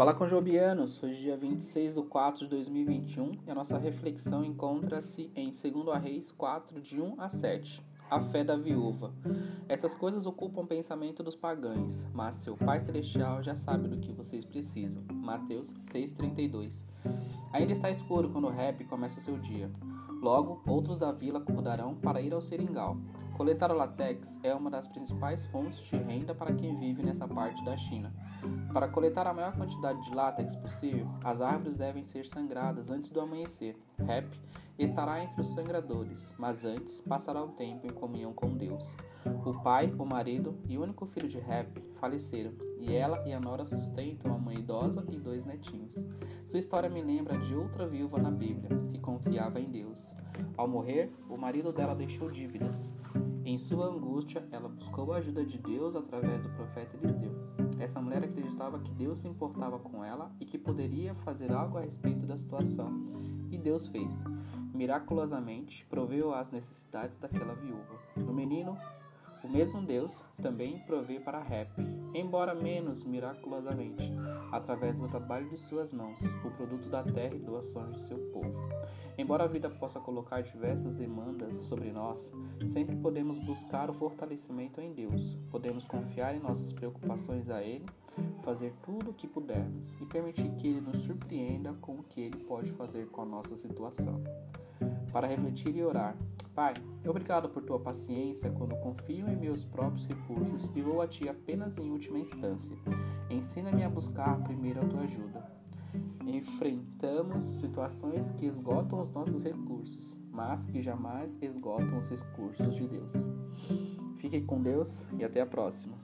Fala com Jobianos, hoje dia 26 de 4 de 2021 e a nossa reflexão encontra-se em 2 Reis 4, de 1 a 7. A fé da viúva. Essas coisas ocupam o pensamento dos pagãos, mas seu Pai Celestial já sabe do que vocês precisam. Mateus 6,32 Ainda está escuro quando o rap começa o seu dia. Logo, outros da vila acordarão para ir ao seringal. Coletar o látex é uma das principais fontes de renda para quem vive nessa parte da China. Para coletar a maior quantidade de látex possível, as árvores devem ser sangradas antes do amanhecer. Rap estará entre os sangradores, mas antes passará um tempo em comunhão com Deus. O pai, o marido e o único filho de Rap faleceram, e ela e a nora sustentam a mãe idosa e dois netinhos. Sua história me lembra de outra viúva na Bíblia, que confiava em Deus. Ao morrer, o marido dela deixou dívidas. Em sua angústia, ela buscou a ajuda de Deus através do profeta Eliseu. Essa mulher acreditava que Deus se importava com ela e que poderia fazer algo a respeito da situação. E Deus fez. Miraculosamente, proveu as necessidades daquela viúva. O menino o mesmo Deus também provê para Rap, embora menos miraculosamente, através do trabalho de suas mãos, o produto da terra e doações de seu povo. Embora a vida possa colocar diversas demandas sobre nós, sempre podemos buscar o fortalecimento em Deus. Podemos confiar em nossas preocupações a Ele, fazer tudo o que pudermos e permitir que Ele nos surpreenda com o que Ele pode fazer com a nossa situação. Para refletir e orar, Pai, obrigado por tua paciência quando confio em meus próprios recursos e vou a ti apenas em última instância. Ensina-me a buscar primeiro a tua ajuda. Enfrentamos situações que esgotam os nossos recursos, mas que jamais esgotam os recursos de Deus. Fique com Deus e até a próxima.